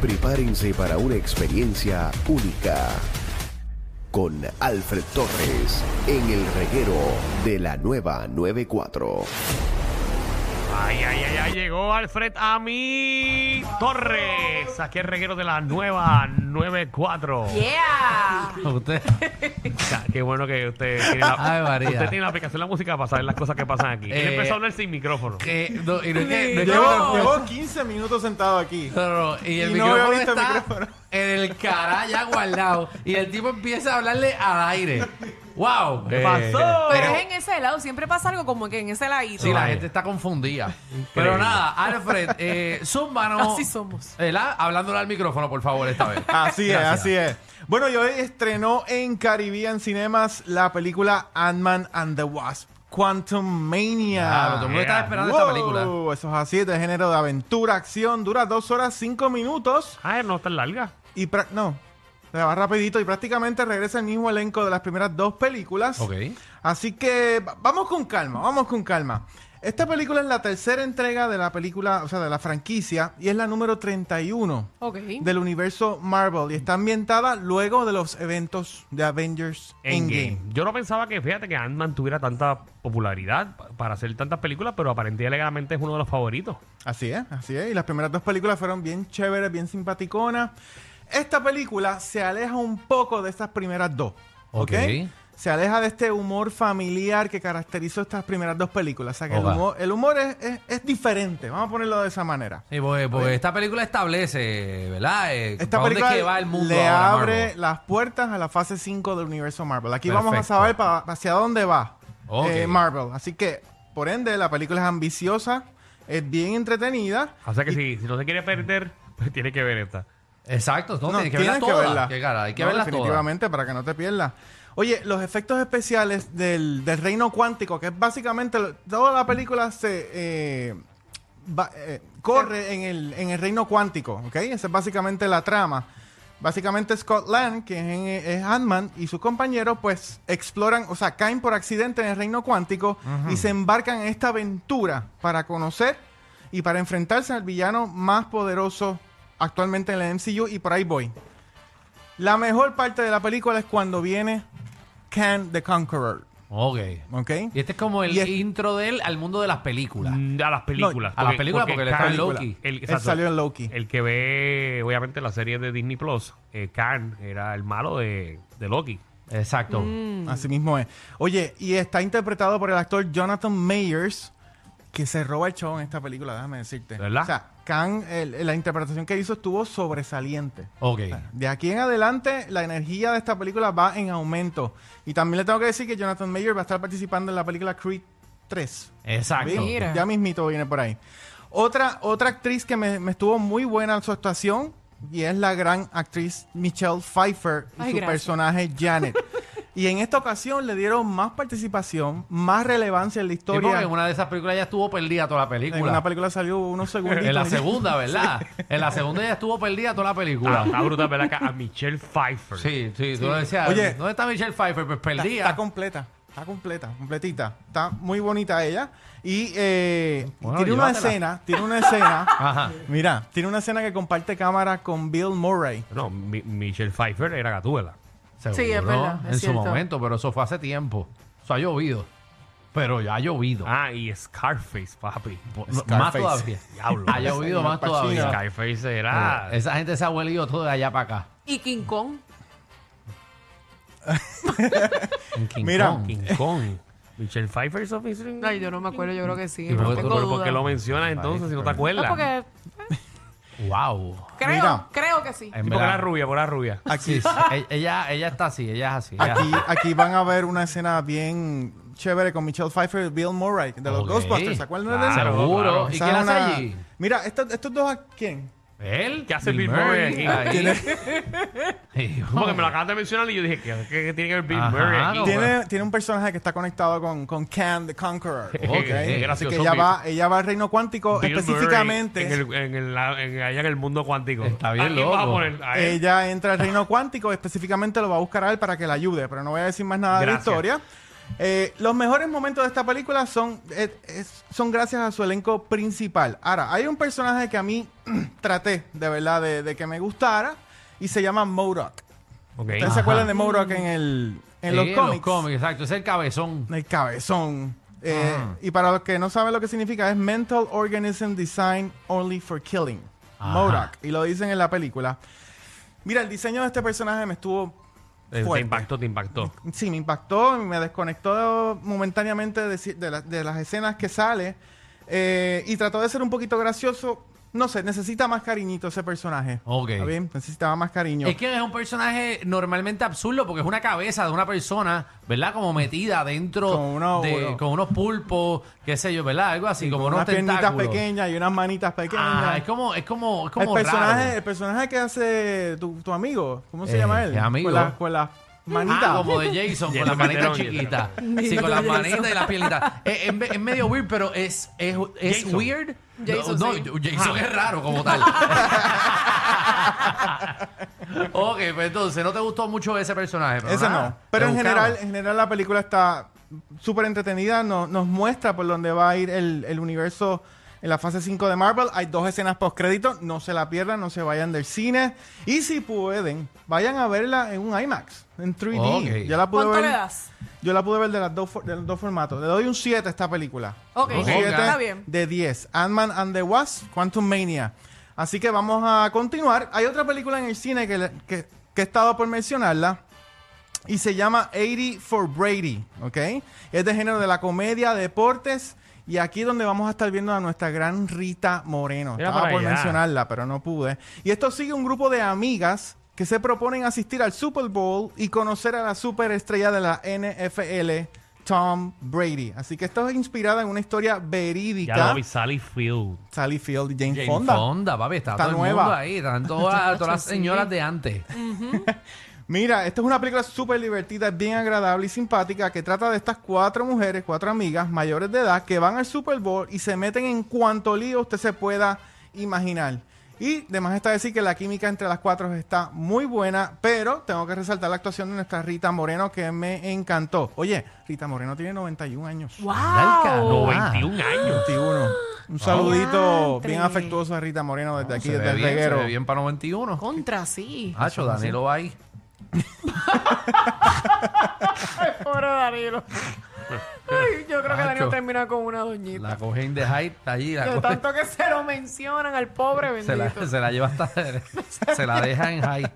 Prepárense para una experiencia única con Alfred Torres en el reguero de la nueva 94. Ay, ay, ay, ay, llegó Alfred Ami Torres, aquí el reguero de la nueva 94. Yeah. Usted. Ya, Qué bueno que usted tiene la, Ay, María. usted tiene la aplicación de la música para saber las cosas que pasan aquí. Él Eh, empezó a hablar sin micrófono. que- no, y no es que- no es que- Llevo, llevo 15 minutos sentado aquí. No, no, no, y el Y no había micrófono visto el está micrófono. en el cara ya guardado. Y el tipo empieza a hablarle al aire. ¡Wow! ¿Qué Eh, pasó? Pero es en ese lado, siempre pasa algo como que en ese ladito. Sí, la gente está confundida. Pero nada, Alfred, eh, zúmbanos. Así somos. ¿verdad? Hablándole al micrófono, por favor, esta vez. Así es, Gracias. así es. Bueno, y hoy estrenó en Caribbean Cinemas la película Ant-Man and the Wasp. Quantum Mania. Claro, todo el mundo estaba esperando esta película. Eso es así, de género de aventura, acción. Dura dos horas, cinco minutos. Ah, no está larga. Y pra- no, se va rapidito y prácticamente regresa el mismo elenco de las primeras dos películas. Ok. Así que va- vamos con calma, vamos con calma. Esta película es la tercera entrega de la película, o sea, de la franquicia, y es la número 31 Ok. del universo Marvel. Y está ambientada luego de los eventos de Avengers Endgame. Endgame. Yo no pensaba que, fíjate, que Ant-Man tuviera tanta popularidad pa- para hacer tantas películas, pero aparentemente legalmente es uno de los favoritos. Así es, así es. Y las primeras dos películas fueron bien chéveres, bien simpaticonas. Esta película se aleja un poco de estas primeras dos. ¿Ok? Ok. Se aleja de este humor familiar que caracterizó estas primeras dos películas. O sea que el humor, el humor es, es- es diferente. Vamos a ponerlo de esa manera. Sí, porque, porque esta película establece, ¿verdad? Eh, Esta ¿para dónde película es que va el mundo le ahora, abre Marvel? las puertas a la fase 5 del universo Marvel. Aquí vamos a saber pa- hacia dónde va eh, Marvel. Así que, por ende, la película es ambiciosa, es bien entretenida. O sea que si, si no se quiere perder, pues tiene que ver esta. Exacto, no, No, tienes que verla que toda. verla. Qué cara, hay que No, verla toda. definitivamente para que no te pierdas. Oye, los efectos especiales del, del reino cuántico, que es básicamente toda la película se eh, va- eh, corre en el, en el reino cuántico, ¿ok? Esa es básicamente la trama. Básicamente Scott Lang, que es, es Ant-Man, y sus compañeros, pues exploran, o sea, caen por accidente en el reino cuántico y se embarcan en esta aventura para conocer y para enfrentarse al villano más poderoso actualmente en la MCU y por ahí voy. La mejor parte de la película es cuando viene Khan the Conqueror, Ok. ¿ok? Y este es como el es- intro de él al mundo de las películas. Mm, A las películas. a las películas, porque él está en Loki. El, Él salió en Loki. El que ve, obviamente, la serie de Disney Plus, eh, Khan era el malo de, de Loki. Exacto. Mm. Así mismo es. Oye, y está interpretado por el actor Jonathan Mayers, que se roba el show en esta película, déjame decirte. ¿Verdad? O sea, Khan, el- la interpretación que hizo estuvo sobresaliente. Ok. De aquí en adelante, la energía de esta película va en aumento. Y también le tengo que decir que Jonathan Mayers va a estar participando en la película Creed 3. Exacto. Mira. Ya mismito viene por ahí. Otra, otra actriz que me, me estuvo muy buena en su actuación y es la gran actriz Michelle Pfeiffer y Ay, su gracias. personaje Janet. y en esta ocasión le dieron más participación, más relevancia en la Sí, porque historia. en una de esas películas ya estuvo perdida toda la película. en una película salió unos segunditos. En la segunda, ¿verdad? en la segunda ya estuvo perdida toda la Ah, película. está brutal, ¿verdad? Que A Michelle Pfeiffer. Sí, sí, tú lo decías. Oye. ¿dónde está Michelle Pfeiffer? Pues Está, perdida. está completa. Está completa, completita. Está muy bonita ella. Y eh, Bueno, tiene una llévatela. escena, tiene una escena. Ajá. Mira, tiene una escena que comparte cámara con Bill Murray. No, Mi- Michelle Pfeiffer era Gatúbela. Seguro, Sí, es verdad, es en cierto. su momento, pero eso fue hace tiempo. Eso ha llovido. Pero ya ha llovido. Ah, y Scarface, papi. No, Scarface. Más todavía. Diablo. Ha llovido más todavía. Scarface era... Esa gente se ha huelido todo de allá para acá. Y King Kong. En King Mira. Kong. King Kong. Michelle Pfeiffer hizo Ay, yo no me acuerdo, yo creo que sí. ¿Y por qué- Tengo ¿Pero por qué lo mencionas entonces si no te No, acuerdas? porque Wow. creo, Mira. creo que sí. En Sí, porque verdad. era rubia, por la rubia. Aquí, Sí, sí. E- ella, ella está así, ella es así. ella aquí, aquí van a ver una escena bien chévere con Michelle Pfeiffer y Bill Murray de los Ok. Ghostbusters. ¿Se acuerdan de eso? Seguro. claro. ¿Y Esa quién es hace una- allí? Mira, estos, estos dos, ¿a quién? Él. ¿Qué hace Bill Murray aquí? ahí. Me lo acabas de mencionar y yo dije, ¿qué, qué tiene que ver Bill Ajá, Murray aquí? no, Tiene, tiene un personaje que está conectado con, con Khan the Conqueror. Ok. Así que gracioso, ella Bill. va, ella va al reino cuántico Bill específicamente. Murray en el, en el- en- allá en el mundo cuántico. Está bien ¿A quién vas a loco. poner? A él. Ella entra al reino cuántico, específicamente lo va a buscar a él para que la ayude, pero no voy a decir más nada de la Gracias. historia. Eh, los mejores momentos de esta película son, eh, es- son gracias a su elenco principal. Ahora, hay un personaje que a mí traté, de verdad, de, de que me gustara, y se llama Modok. Ok. ¿Ustedes se acuerdan de Modok en, el, en Sí, los en cómics? exacto. Es el cabezón. El cabezón. Eh, y para los que no saben lo que significa, es Mental Organism Design Only for Killing. Ajá. MODOK. Y lo dicen en la película. Mira, el diseño de este personaje me estuvo Te fuerte. impactó, te impactó. Sí, me impactó, me desconectó momentáneamente de, de la- de las escenas que sale. eh, y trató de ser un poquito gracioso. No sé, necesita más cariñito ese personaje. Ok. ¿Está bien? Necesitaba más cariño. Es que es un personaje normalmente absurdo porque es una cabeza de una persona, ¿verdad? Como metida dentro Con uno- de uno- con unos pulpos, qué sé yo, ¿verdad? Algo así, como Con unos unas piernitas pequeñas y unas manitas pequeñas. Ah, es como, es como, es como el personaje, raro. el personaje que hace tu, tu amigo, ¿cómo se Eh, llama él? ¿qué amigo? Con, la- con las manitas. Ah, como de Jason, con las manitas chiquitas. Sí, con las manitas y las piernitas. Es, es me- es medio weird, pero es, es, es Jason. weird. Jason, no, sí. no, Jason es raro como tal. ok, pues entonces no te gustó mucho ese personaje. Pero Ese nada, no. Pero en buscamos. general, en general la película está súper entretenida. no- nos muestra por dónde va a ir el, el universo en la fase 5 de Marvel. Hay dos escenas post crédito. No se la pierdan, no se vayan del cine. Y si pueden, vayan a verla en un IMAX, en 3D. Ok. Yo la pude ¿Cuánto ver. le das? Yo la pude ver de, las dos, de los dos formatos. Le doy un 7 a esta película. Ok, Un Ok. siete está bien. de 10. Ant-Man and the Wasp, Quantum Mania. Así que vamos a continuar. Hay otra película en el cine que, que he estado por mencionarla. Y se llama 80 for Brady. ¿Ok? Es de género de la comedia, deportes. Y aquí es donde vamos a estar viendo a nuestra gran Rita Moreno. Mira Estaba por allá. mencionarla, pero no pude. Y esto sigue un grupo de amigas que se proponen asistir al Super Bowl y conocer a la superestrella de la NFL, Tom Brady. Así que esto es inspirada en una historia Ya verídica. lo vi, Sally Field. Sally Field y Jane, Jane Fonda. Fonda. papi, está, Está todo nueva. el mundo ahí. Están todas, todas las señoras de antes. Mira, esta es una película súper divertida, bien agradable y simpática que trata de estas cuatro mujeres, cuatro amigas mayores de edad que van al Super Bowl y se meten en cuanto lío usted se pueda imaginar. Y además está decir que la química entre las cuatro está muy buena, pero tengo que resaltar la actuación de nuestra Rita Moreno que me encantó. Oye, Rita Moreno tiene 91 años. ¡Wow! Oh, 91 años. 21. Un saludito Diantre. bien afectuoso a Rita Moreno desde aquí, se desde ve el bien, se reguero. ve bien para 91. Contra, sí. Hacho, Danilo va ahí. Pobre Danilo. Ay, yo creo que Danilo Macho. termina con una doñita. La coge in the height allí. La De tanto que se lo mencionan al pobre se, la, se la lleva hasta. se la deja en high.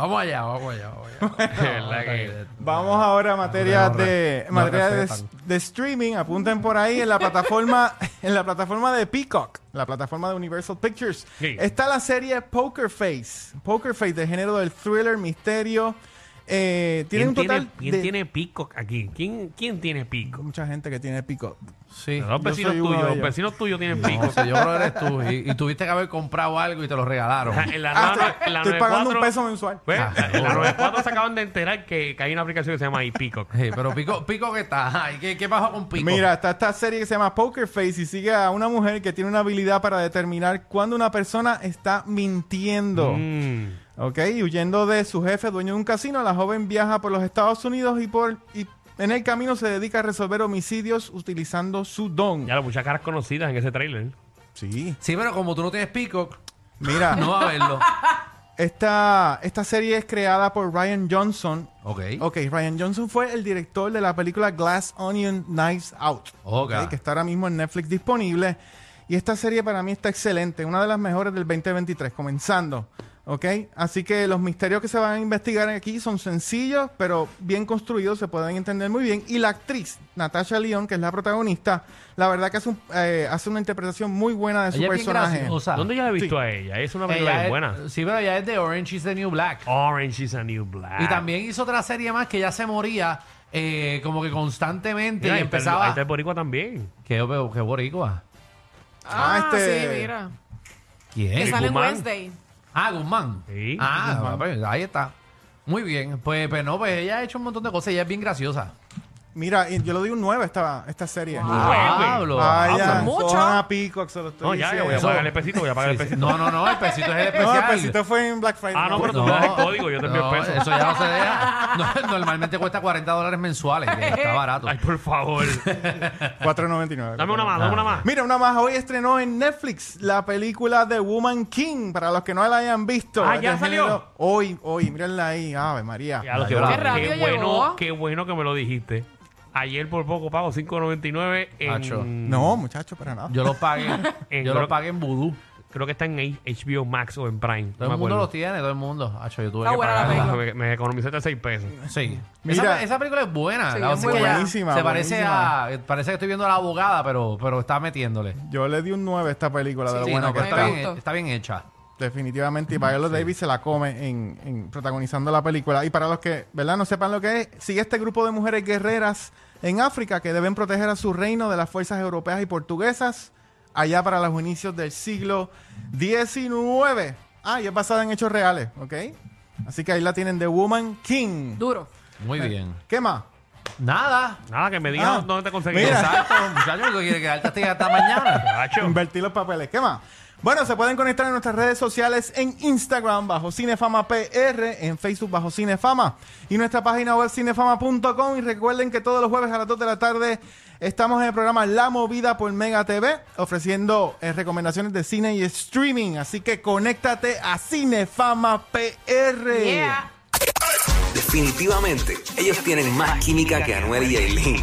Vamos allá, vamos allá, vamos allá. que- Vamos ahora a materia No, no, de no materia de, streaming. Apunten por ahí en la plataforma en la plataforma de Peacock, la plataforma de Universal Pictures. Sí. Está la serie Poker Face, Poker Face de género del thriller, misterio. Eh, tiene ¿Quién, un total tiene, quién de tiene Peacock aquí? ¿Quién, quién tiene Peacock? mucha gente que tiene. Sí. Los vecinos tuyos, los vecinos tuyos tienen No sé, yo creo que eres tú. Y, y tuviste que haber comprado algo y te lo regalaron. En la, Ah, estoy, en la estoy pagando un 94, peso mensual. pues, Ah, en la seguro. 94 se acaban de enterar que, que hay una aplicación que se llama iPeacock. Sí, pero Pico, Pico que está. Ay, ¿qué, ¿Qué pasó con Pico? Mira, está esta serie que se llama Poker Face y sigue a una mujer que tiene una habilidad para determinar cuándo una persona está mintiendo. Mm. Ok, y huyendo de su jefe, dueño de un casino, la joven viaja por los Estados Unidos y por y en el camino se dedica a resolver homicidios utilizando su don. Ya lo muchas caras conocidas en ese trailer. Sí. Sí, pero como tú no tienes Pico, Mira, no va a verlo. esta, esta serie es creada por Ryan Johnson. Ok. Ok, Ryan Johnson fue el director de la película Glass Onion Knives Out. Ok. ok, que está ahora mismo en Netflix disponible. Y esta serie para mí está excelente, una de las mejores del 2023, comenzando. ¿Ok? Así que los misterios que se van a investigar aquí son sencillos, pero bien construidos, se pueden entender muy bien. Y la actriz, Natasha León, que es la protagonista, la verdad que hace, un- eh, hace una interpretación muy buena de su Ella es bien personaje. graciosa. ¿Dónde yo la he visto Sí. a ella? Es una película Ella bien es- buena. Sí, pero ella es de Orange is the New Black. Orange is a New Black. Y también hizo otra serie más que ella se moría eh, como que constantemente Mira, y ahí está el- empezaba. Ahí está el boricua también. ¿Qué, qué boricua? Ah, Ah, este- sí, mira. ¿Quién? Que sale en Guzmán. Wednesday. Ah, Guzmán. Sí, Ah, pues, ahí está. Muy bien. Pues, pues no, pues ella ha hecho un montón de cosas. Ella es bien graciosa. Mira, yo le doy un 9 a esta, esta serie. Pablo. Vaya, Ah, mucho. a se lo estoy No, ya, ya voy a pagar el pesito, voy a pagar el pesito. No, no, no, el pesito es el No, especial. el pesito fue en Black Friday. Ah, no, pero tú No, me das el código, yo te envío no, el peso. Eso ya no se deja. No, normalmente cuesta 40 dólares mensuales, está barato. Ay, por favor. 4.99. Dame una más, dame una más. Mira, una más. Hoy estrenó en Netflix la película The Woman King. Para los que no la hayan visto. Ah, Es ¿ya salió? Hoy, hoy. Mírenla ahí. Ave María. Ya lo que Qué rápido Qué bueno, llegó. qué bueno que me lo dijiste. Ayer por poco pago 5.99 Acho. en... No, muchacho, para nada. Yo lo pagué. En- yo lo pagué en Voodoo. Creo que está en HBO Max o en Prime. Todo no el mundo acuerdo. lo tiene, todo el mundo. Hacho, yo tuve Está que buena la pagarlo. película. Me, me economizaste 6 pesos. Sí. Mira. esa, esa película es buena. Sí, La es cosa muy que ya buenísima, Se parece a. Parece que estoy viendo a la abogada, pero, pero está metiéndole. Yo le di un 9 a esta película de lo Sí, buena no, que pero está. bien, está bien hecha. Definitivamente. Y Viola Davis se la come en, en protagonizando la película. Y para los que, ¿verdad? No sepan lo que es, sigue este grupo de mujeres guerreras en África que deben proteger a su reino de las fuerzas europeas y portuguesas allá para los inicios del siglo XIX. Ah, y es basada en hechos reales, ¿ok? Así que ahí la tienen The Woman King. Duro. Muy bien. ¿Qué más? Nada. Nada, que me digas Ah, dónde te conseguí. mira. Exacto, muchachos, ¿tú quieres quedarte hasta, mañana? Invertir los papeles. ¿Qué más? Bueno, se pueden conectar en nuestras redes sociales en Instagram bajo Cinefama PR, en Facebook bajo Cinefama y nuestra página web cinefama.com. Y recuerden que todos los jueves a las 2 de la tarde estamos en el programa La Movida por Mega TV ofreciendo eh, recomendaciones de cine y streaming. Así que conéctate a Cinefama PR. Yeah. Definitivamente, ellos tienen más química que Anuel y Aileen.